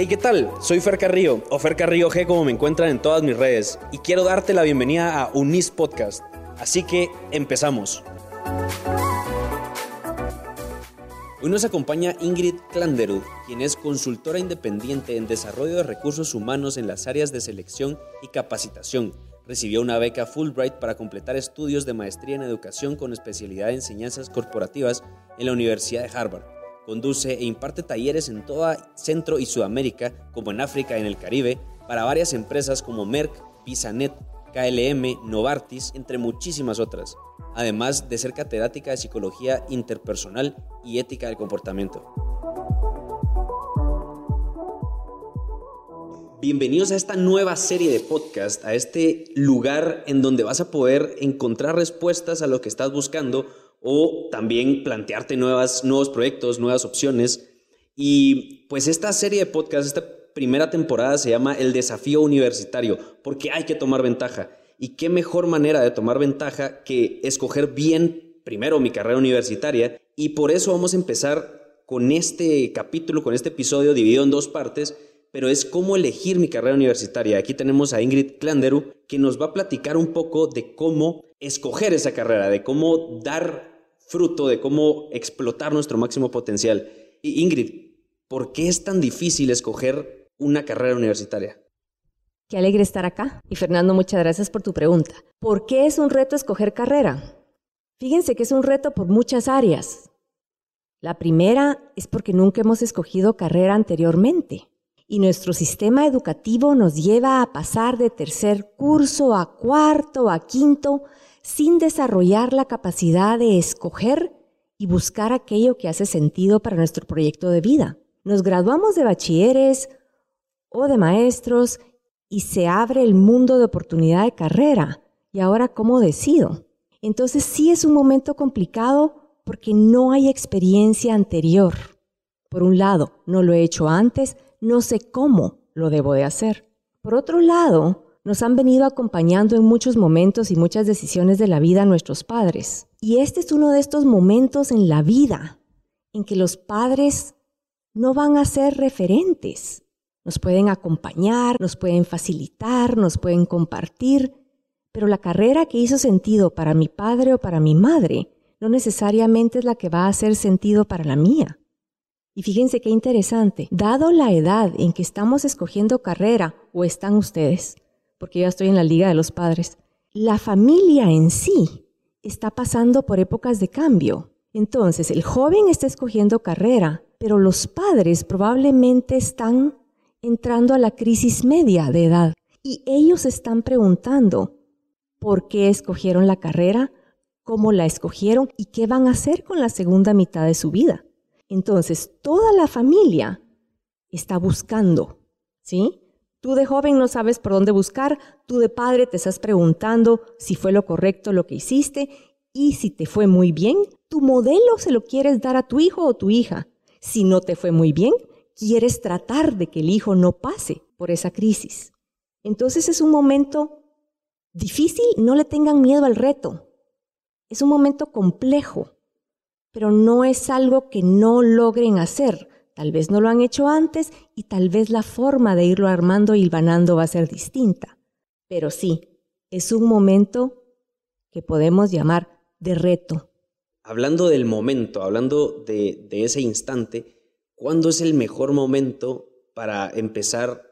Hey, ¿qué tal? Soy Fer Carrillo, o Fer Carrillo G como me encuentran en todas mis redes, y quiero darte la bienvenida a Unis Podcast. Así que empezamos. Hoy nos acompaña Ingrid Klanderud, quien es consultora independiente en desarrollo de recursos humanos en las áreas de selección y capacitación. Recibió una beca Fulbright para completar estudios de maestría en educación con especialidad en enseñanzas corporativas en la Universidad de Harvard. Conduce e imparte talleres en toda Centro y Sudamérica, como en África y en el Caribe, para varias empresas como Merck, Pisanet, KLM, Novartis, entre muchísimas otras, además de ser catedrática de psicología interpersonal y ética del comportamiento. Bienvenidos a esta nueva serie de podcast, a este lugar en donde vas a poder encontrar respuestas a lo que estás buscando o también plantearte nuevas, nuevos proyectos, nuevas opciones. Y pues esta serie de podcast, esta primera temporada se llama El desafío universitario, porque hay que tomar ventaja. Y qué mejor manera de tomar ventaja que escoger bien primero mi carrera universitaria. Y por eso vamos a empezar con este capítulo, con este episodio dividido en dos partes, pero es cómo elegir mi carrera universitaria. Aquí tenemos a Ingrid Klanderu, que nos va a platicar un poco de cómo escoger esa carrera, de cómo dar fruto, de cómo explotar nuestro máximo potencial. Y Ingrid, ¿por qué es tan difícil escoger una carrera universitaria? Qué alegre estar acá. Y Fernando, muchas gracias por tu pregunta. ¿Por qué es un reto escoger carrera? Fíjense que es un reto por muchas áreas. La primera es porque nunca hemos escogido carrera anteriormente y nuestro sistema educativo nos lleva a pasar de tercer curso a cuarto a quinto sin desarrollar la capacidad de escoger y buscar aquello que hace sentido para nuestro proyecto de vida. Nos graduamos de bachilleres o de maestros y se abre el mundo de oportunidad de carrera. ¿Y ahora cómo decido? Entonces sí es un momento complicado porque no hay experiencia anterior. Por un lado, no lo he hecho antes, no sé cómo lo debo de hacer. Por otro lado, nos han venido acompañando en muchos momentos y muchas decisiones de la vida nuestros padres. Y este es uno de estos momentos en la vida en que los padres no van a ser referentes. Nos pueden acompañar, nos pueden facilitar, nos pueden compartir, pero la carrera que hizo sentido para mi padre o para mi madre no necesariamente es la que va a hacer sentido para la mía. Y fíjense qué interesante, dado la edad en que estamos escogiendo carrera o están ustedes, porque yo ya estoy en la liga de los padres, la familia en sí está pasando por épocas de cambio. Entonces, el joven está escogiendo carrera, pero los padres probablemente están entrando a la crisis media de edad y ellos están preguntando por qué escogieron la carrera, cómo la escogieron y qué van a hacer con la segunda mitad de su vida. Entonces, toda la familia está buscando, ¿sí? Tú de joven no sabes por dónde buscar, tú de padre te estás preguntando si fue lo correcto lo que hiciste y si te fue muy bien, tu modelo se lo quieres dar a tu hijo o tu hija. Si no te fue muy bien, quieres tratar de que el hijo no pase por esa crisis. Entonces es un momento difícil, no le tengan miedo al reto. Es un momento complejo, pero no es algo que no logren hacer. Tal vez no lo han hecho antes y tal vez la forma de irlo armando y hilvanando va a ser distinta. Pero sí, es un momento que podemos llamar de reto. Hablando del momento, hablando de, de ese instante, ¿cuándo es el mejor momento para empezar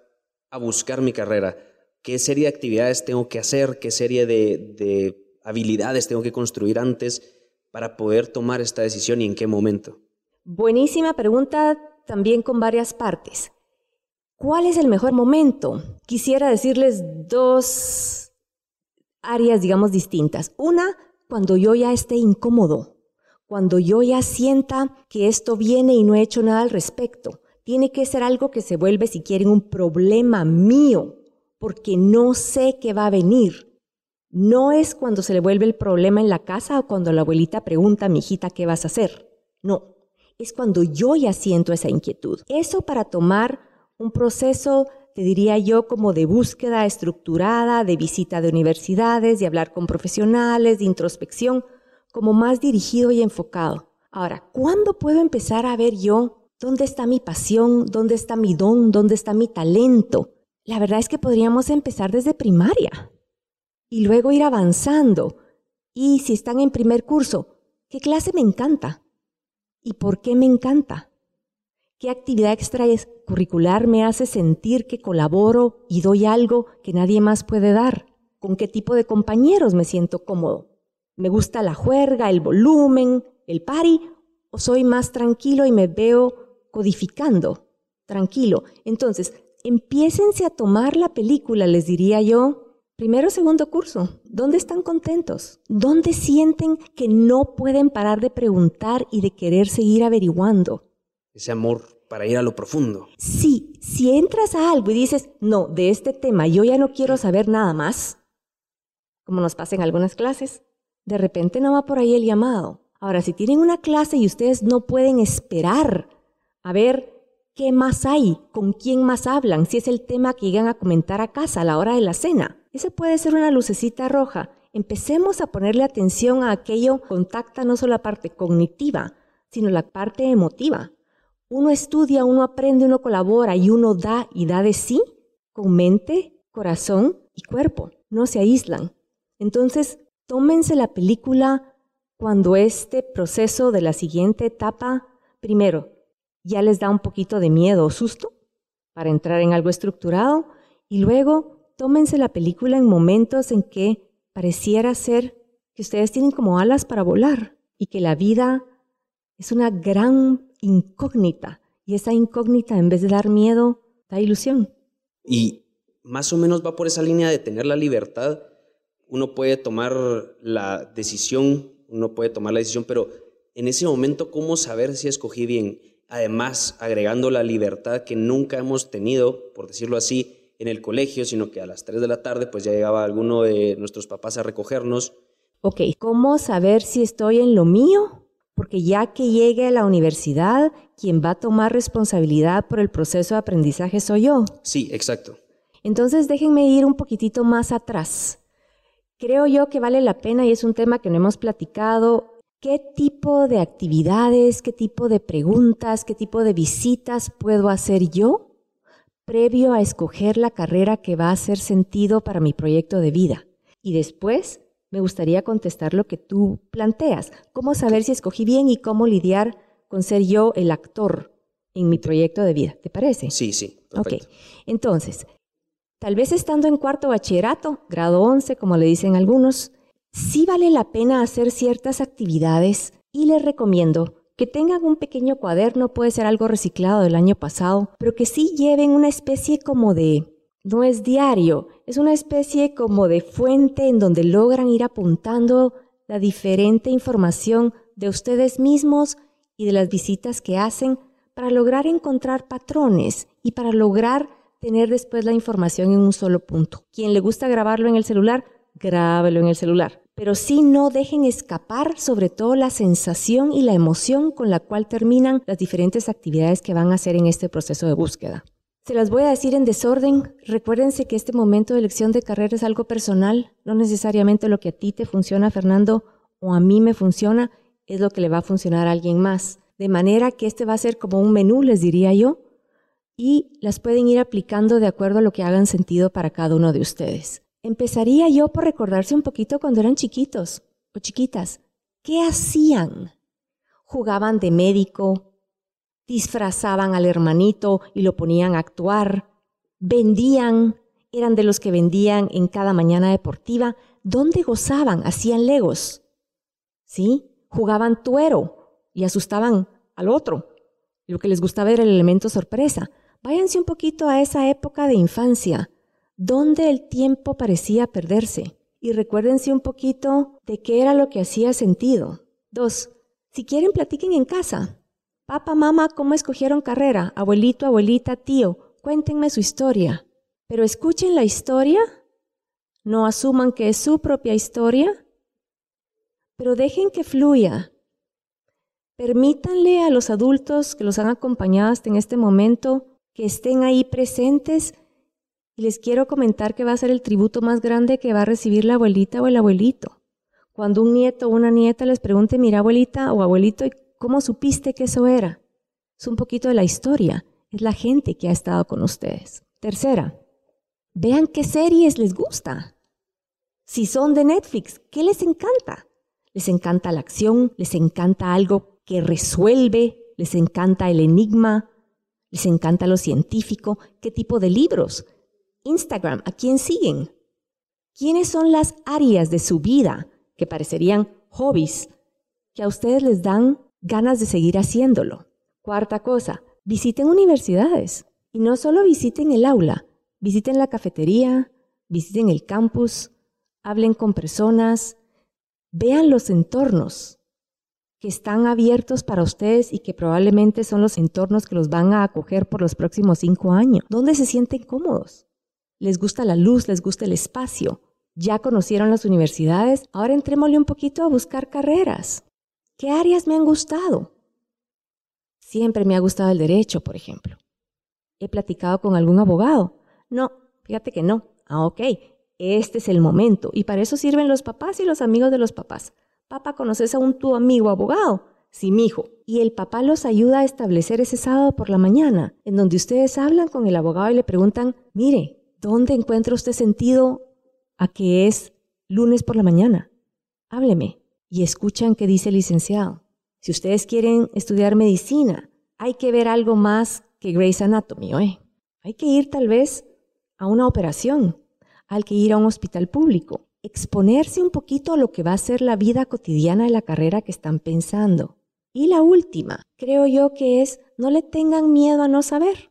a buscar mi carrera? ¿Qué serie de actividades tengo que hacer? ¿Qué serie de, de habilidades tengo que construir antes para poder tomar esta decisión y en qué momento? Buenísima pregunta también con varias partes. ¿Cuál es el mejor momento? Quisiera decirles dos áreas, digamos, distintas. Una, cuando yo ya esté incómodo, cuando yo ya sienta que esto viene y no he hecho nada al respecto. Tiene que ser algo que se vuelve, si quieren, un problema mío, porque no sé qué va a venir. No es cuando se le vuelve el problema en la casa o cuando la abuelita pregunta a mi hijita qué vas a hacer. No, es cuando yo ya siento esa inquietud. Eso para tomar un proceso, te diría yo, como de búsqueda estructurada, de visita de universidades, de hablar con profesionales, de introspección, como más dirigido y enfocado. Ahora, ¿cuándo puedo empezar a ver yo ¿Dónde está mi pasión? ¿Dónde está mi don? ¿Dónde está mi talento? La verdad es que podríamos empezar desde primaria y luego ir avanzando. Y si están en primer curso, ¿qué clase me encanta? ¿Y por qué me encanta? ¿Qué actividad extracurricular me hace sentir que colaboro y doy algo que nadie más puede dar? ¿Con qué tipo de compañeros me siento cómodo? ¿Me gusta la juerga, el volumen, el pari? ¿O soy más tranquilo y me veo codificando? Tranquilo. Entonces, empiécense a tomar la película, les diría yo, Primero, segundo curso, ¿dónde están contentos? ¿Dónde sienten que no pueden parar de preguntar y de querer seguir averiguando? Ese amor para ir a lo profundo. Sí, si entras a algo y dices, no, de este tema yo ya no quiero saber nada más, como nos pasa en algunas clases, de repente no va por ahí el llamado. Ahora, si tienen una clase y ustedes no pueden esperar a ver qué más hay, con quién más hablan, si es el tema que llegan a comentar a casa a la hora de la cena, ese puede ser una lucecita roja. Empecemos a ponerle atención a aquello que contacta no solo la parte cognitiva, sino la parte emotiva. Uno estudia, uno aprende, uno colabora y uno da y da de sí con mente, corazón y cuerpo. No se aíslan. Entonces, tómense la película cuando este proceso de la siguiente etapa, primero, ya les da un poquito de miedo o susto para entrar en algo estructurado y luego tómense la película en momentos en que pareciera ser que ustedes tienen como alas para volar y que la vida es una gran incógnita y esa incógnita en vez de dar miedo da ilusión. Y más o menos va por esa línea de tener la libertad. Uno puede tomar la decisión, uno puede tomar la decisión, pero en ese momento, ¿cómo saber si escogí bien? Además, agregando la libertad que nunca hemos tenido, por decirlo así, en el colegio, sino que a las 3 de la tarde pues ya llegaba alguno de nuestros papás a recogernos. Ok, ¿cómo saber si estoy en lo mío? Porque ya que llegue a la universidad, quien va a tomar responsabilidad por el proceso de aprendizaje soy yo. Sí, exacto. Entonces déjenme ir un poquitito más atrás. Creo yo que vale la pena y es un tema que no hemos platicado. ¿Qué tipo de actividades, qué tipo de preguntas, qué tipo de visitas puedo hacer yo previo a escoger la carrera que va a hacer sentido para mi proyecto de vida. Y después me gustaría contestar lo que tú planteas, cómo saber si escogí bien y cómo lidiar con ser yo el actor en mi proyecto de vida. ¿Te parece? Sí, sí. Perfecto. Ok, entonces, tal vez estando en cuarto bachillerato, grado 11, como le dicen algunos, sí vale la pena hacer ciertas actividades y les recomiendo que tengan un pequeño cuaderno, puede ser algo reciclado del año pasado, pero que sí lleven una especie como de, no es diario, es una especie como de fuente en donde logran ir apuntando la diferente información de ustedes mismos y de las visitas que hacen para lograr encontrar patrones y para lograr tener después la información en un solo punto. Quien le gusta grabarlo en el celular, grábelo en el celular pero sí no dejen escapar sobre todo la sensación y la emoción con la cual terminan las diferentes actividades que van a hacer en este proceso de búsqueda. Se las voy a decir en desorden. Recuérdense que este momento de elección de carrera es algo personal, no necesariamente lo que a ti te funciona, Fernando, o a mí me funciona, es lo que le va a funcionar a alguien más. De manera que este va a ser como un menú, les diría yo, y las pueden ir aplicando de acuerdo a lo que hagan sentido para cada uno de ustedes. Empezaría yo por recordarse un poquito cuando eran chiquitos o chiquitas. ¿Qué hacían? Jugaban de médico, disfrazaban al hermanito y lo ponían a actuar, vendían, eran de los que vendían en cada mañana deportiva, ¿dónde gozaban? Hacían legos, ¿sí? Jugaban tuero y asustaban al otro. Lo que les gustaba era el elemento sorpresa. Váyanse un poquito a esa época de infancia donde el tiempo parecía perderse. Y recuérdense un poquito de qué era lo que hacía sentido. Dos, si quieren platiquen en casa. Papá, mamá, ¿cómo escogieron carrera? Abuelito, abuelita, tío, cuéntenme su historia. Pero escuchen la historia, no asuman que es su propia historia, pero dejen que fluya. Permítanle a los adultos que los han acompañado hasta en este momento que estén ahí presentes y les quiero comentar que va a ser el tributo más grande que va a recibir la abuelita o el abuelito. Cuando un nieto o una nieta les pregunte, mira abuelita o abuelito, ¿cómo supiste que eso era? es un poquito de la historia, es la gente que ha estado con ustedes. Tercera, vean qué series les gusta. Si son de Netflix, ¿qué les encanta? ¿Les encanta la acción? ¿Les encanta algo que resuelve? ¿Les encanta el enigma? ¿Les encanta lo científico? ¿Qué tipo de libros? Instagram, ¿a quién siguen? ¿Quiénes son las áreas de su vida que parecerían hobbies que a ustedes les dan ganas de seguir haciéndolo? Cuarta cosa, visiten universidades. Y no solo visiten el aula, visiten la cafetería, visiten el campus, hablen con personas, vean los entornos que están abiertos para ustedes y que probablemente son los entornos que los van a acoger por los próximos cinco años. ¿Dónde se sienten cómodos? ¿Les gusta la luz? ¿Les gusta el espacio? Ya conocieron las universidades, ahora entrémosle un poquito a buscar carreras. ¿Qué áreas me han gustado? Siempre me ha gustado el derecho, por ejemplo. ¿He platicado con algún abogado? No, fíjate que no. Ah, ok, este es el momento. Y para eso sirven los papás y los amigos de los papás. Papá, ¿conoces a un tu amigo abogado? Sí, mijo. Y el papá los ayuda a establecer ese sábado por la mañana, en donde ustedes hablan con el abogado y le preguntan, mire, ¿dónde encuentra usted sentido a que es lunes por la mañana? Hábleme. Y escuchan qué dice el licenciado. Si ustedes quieren estudiar medicina, hay que ver algo más que Grey's Anatomy, ¿eh? Hay que ir tal vez a una operación al que ir a un hospital público, exponerse un poquito a lo que va a ser la vida cotidiana de la carrera que están pensando. Y la última, creo yo que es no le tengan miedo a no saber.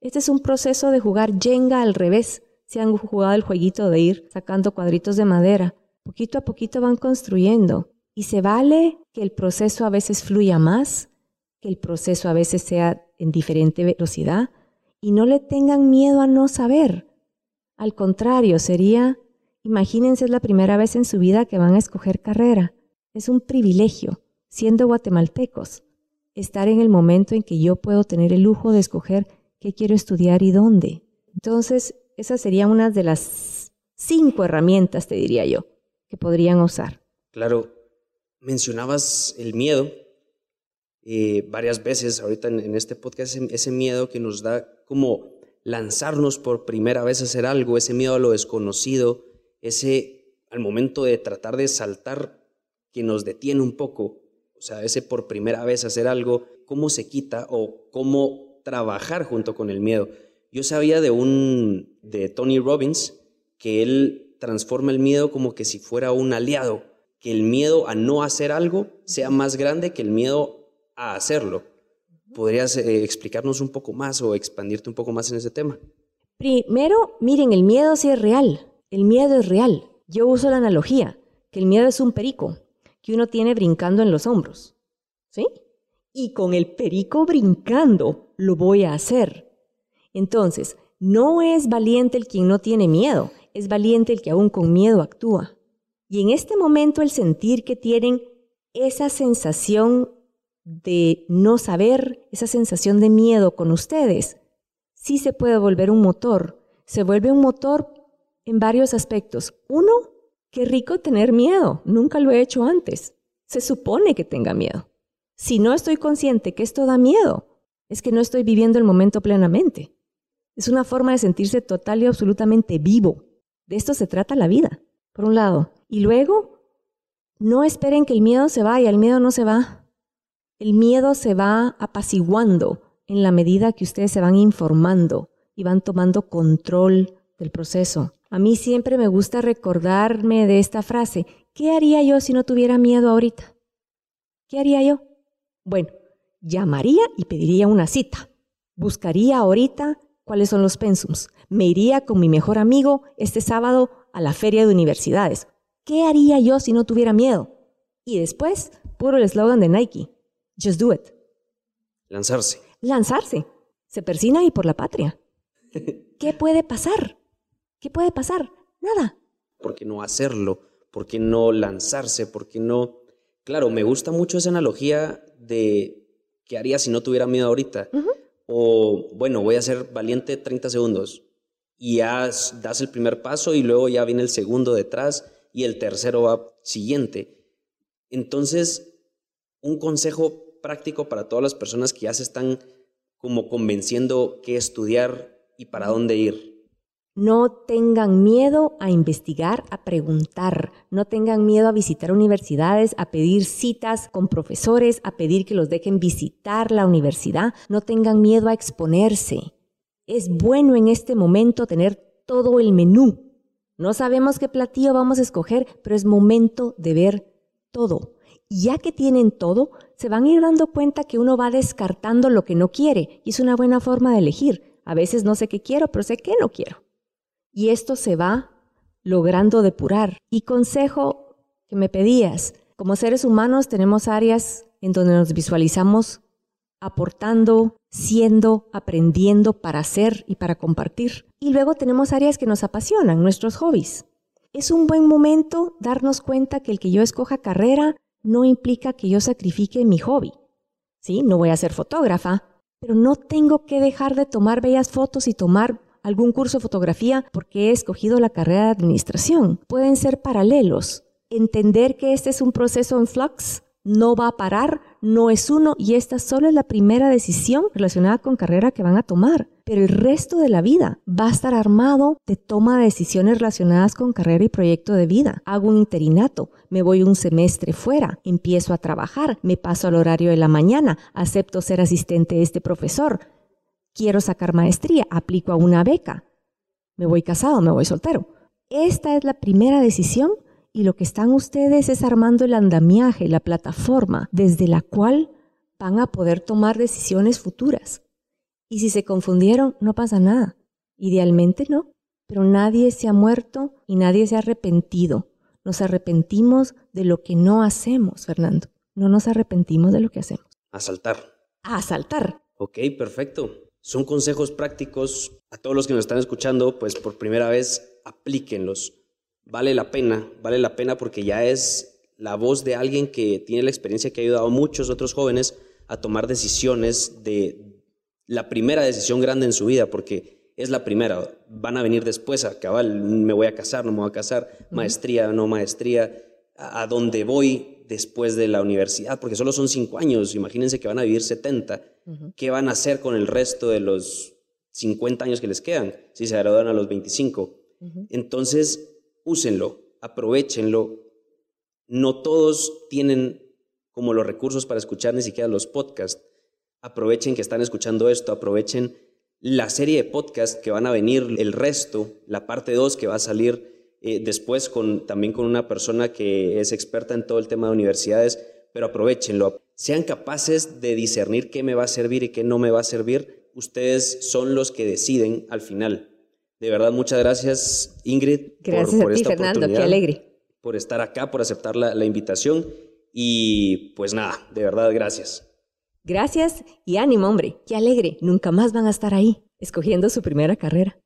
Este es un proceso de jugar Jenga al revés. Si han jugado el jueguito de ir sacando cuadritos de madera, poquito a poquito van construyendo. Y se vale que el proceso a veces fluya más, que el proceso a veces sea en diferente velocidad, y no le tengan miedo a no saber. Al contrario, sería, imagínense es la primera vez en su vida que van a escoger carrera. Es un privilegio, siendo guatemaltecos, estar en el momento en que yo puedo tener el lujo de escoger qué quiero estudiar y dónde. Entonces, esas serían unas de las cinco herramientas, te diría yo, que podrían usar. Claro, mencionabas el miedo eh, varias veces ahorita en, este podcast, ese miedo que nos da como lanzarnos por primera vez a hacer algo, ese miedo a lo desconocido, ese al momento de tratar de saltar que nos detiene un poco, o sea, ese por primera vez hacer algo, cómo se quita o cómo trabajar junto con el miedo. Yo sabía de un de Tony Robbins que él transforma el miedo como que si fuera un aliado, que el miedo a no hacer algo sea más grande que el miedo a hacerlo. ¿Podrías eh, explicarnos un poco más o expandirte un poco más en ese tema? Primero, miren, el miedo sí es real. El miedo es real. Yo uso la analogía, que el miedo es un perico que uno tiene brincando en los hombros. ¿Sí? Y con el perico brincando lo voy a hacer. Entonces, no es valiente el quien no tiene miedo, es valiente el que aún con miedo actúa. Y en este momento el sentir que tienen esa sensación de no saber, esa sensación de miedo con ustedes, sí se puede volver un motor. Se vuelve un motor en varios aspectos. Uno, qué rico tener miedo. Nunca lo he hecho antes. Se supone que tenga miedo. Si no estoy consciente que esto da miedo, es que no estoy viviendo el momento plenamente. Es una forma de sentirse total y absolutamente vivo. De esto se trata la vida, por un lado. Y luego, no esperen que el miedo se vaya, el miedo no se va. El miedo se va apaciguando en la medida que ustedes se van informando y van tomando control del proceso. A mí siempre me gusta recordarme de esta frase. ¿Qué haría yo si no tuviera miedo ahorita? ¿Qué haría yo? Bueno, llamaría y pediría una cita. Buscaría ahorita cuáles son los pensums. Me iría con mi mejor amigo este sábado a la feria de universidades. ¿Qué haría yo si no tuviera miedo? Y después, puro el eslogan de Nike. Just do it. Lanzarse. Lanzarse. Se persina y por la patria. ¿Qué puede pasar? ¿Qué puede pasar? Nada. ¿Por qué no hacerlo? ¿Por qué no lanzarse? ¿Por qué no...? Claro, me gusta mucho esa analogía de qué haría si no tuviera miedo ahorita. O, bueno, voy a ser valiente 30 segundos. Y ya das el primer paso y luego ya viene el segundo detrás y el tercero va siguiente. Entonces, un consejo práctico para todas las personas que ya se están como convenciendo qué estudiar y para dónde ir? No tengan miedo a investigar, a preguntar. No tengan miedo a visitar universidades, a pedir citas con profesores, a pedir que los dejen visitar la universidad. No tengan miedo a exponerse. Es bueno en este momento tener todo el menú. No sabemos qué platillo vamos a escoger, pero es momento de ver todo. Y ya que tienen todo, se van a ir dando cuenta que uno va descartando lo que no quiere. Y es una buena forma de elegir. A veces no sé qué quiero, pero sé qué no quiero y esto se va logrando depurar. Y consejo que me pedías, como seres humanos tenemos áreas en donde nos visualizamos aportando, siendo, aprendiendo para hacer y para compartir. Y luego tenemos áreas que nos apasionan, nuestros hobbies. Es un buen momento darnos cuenta que el que yo escoja carrera no implica que yo sacrifique mi hobby. Sí, no voy a ser fotógrafa, pero no tengo que dejar de tomar bellas fotos y tomar algún curso de fotografía porque he escogido la carrera de administración. Pueden ser paralelos. Entender que este es un proceso en flux, no va a parar, no es uno y esta solo es la primera decisión relacionada con carrera que van a tomar. Pero el resto de la vida va a estar armado de toma de decisiones relacionadas con carrera y proyecto de vida. Hago un interinato, me voy un semestre fuera, empiezo a trabajar, me paso al horario de la mañana, acepto ser asistente de este profesor, quiero sacar maestría, aplico a una beca, me voy casado, me voy soltero. Esta es la primera decisión y lo que están ustedes es armando el andamiaje, la plataforma desde la cual van a poder tomar decisiones futuras. Y si se confundieron, no pasa nada. Idealmente no, pero nadie se ha muerto y nadie se ha arrepentido. Nos arrepentimos de lo que no hacemos, Fernando. No nos arrepentimos de lo que hacemos. A saltar. A saltar. Ok, perfecto. Son consejos prácticos. A todos los que nos están escuchando, pues por primera vez, aplíquenlos. Vale la pena, vale la pena porque ya es la voz de alguien que tiene la experiencia que ha ayudado a muchos otros jóvenes a tomar decisiones de la primera decisión grande en su vida, porque es la primera. Van a venir después a cabal, me voy a casar, no me voy a casar, maestría, no maestría, a, a dónde voy, después de la universidad, porque solo son cinco años, imagínense que van a vivir 70, ¿qué van a hacer con el resto de los 50 años que les quedan si se gradúan a los 25? Entonces, úsenlo, aprovechenlo. No todos tienen como los recursos para escuchar ni siquiera los podcasts. Aprovechen que están escuchando esto, aprovechen la serie de podcasts que van a venir, el resto, la parte 2 que va a salir eh, después con, también con una persona que es experta en todo el tema de universidades, pero aprovechenlo. Sean capaces de discernir qué me va a servir y qué no me va a servir. Ustedes son los que deciden al final. De verdad, muchas gracias, Ingrid. Gracias por, a ti, Fernando, qué alegre. Por estar acá, por aceptar la, la invitación. Y pues nada, de verdad, gracias. Gracias y ánimo, hombre. Qué alegre. Nunca más van a estar ahí, escogiendo su primera carrera.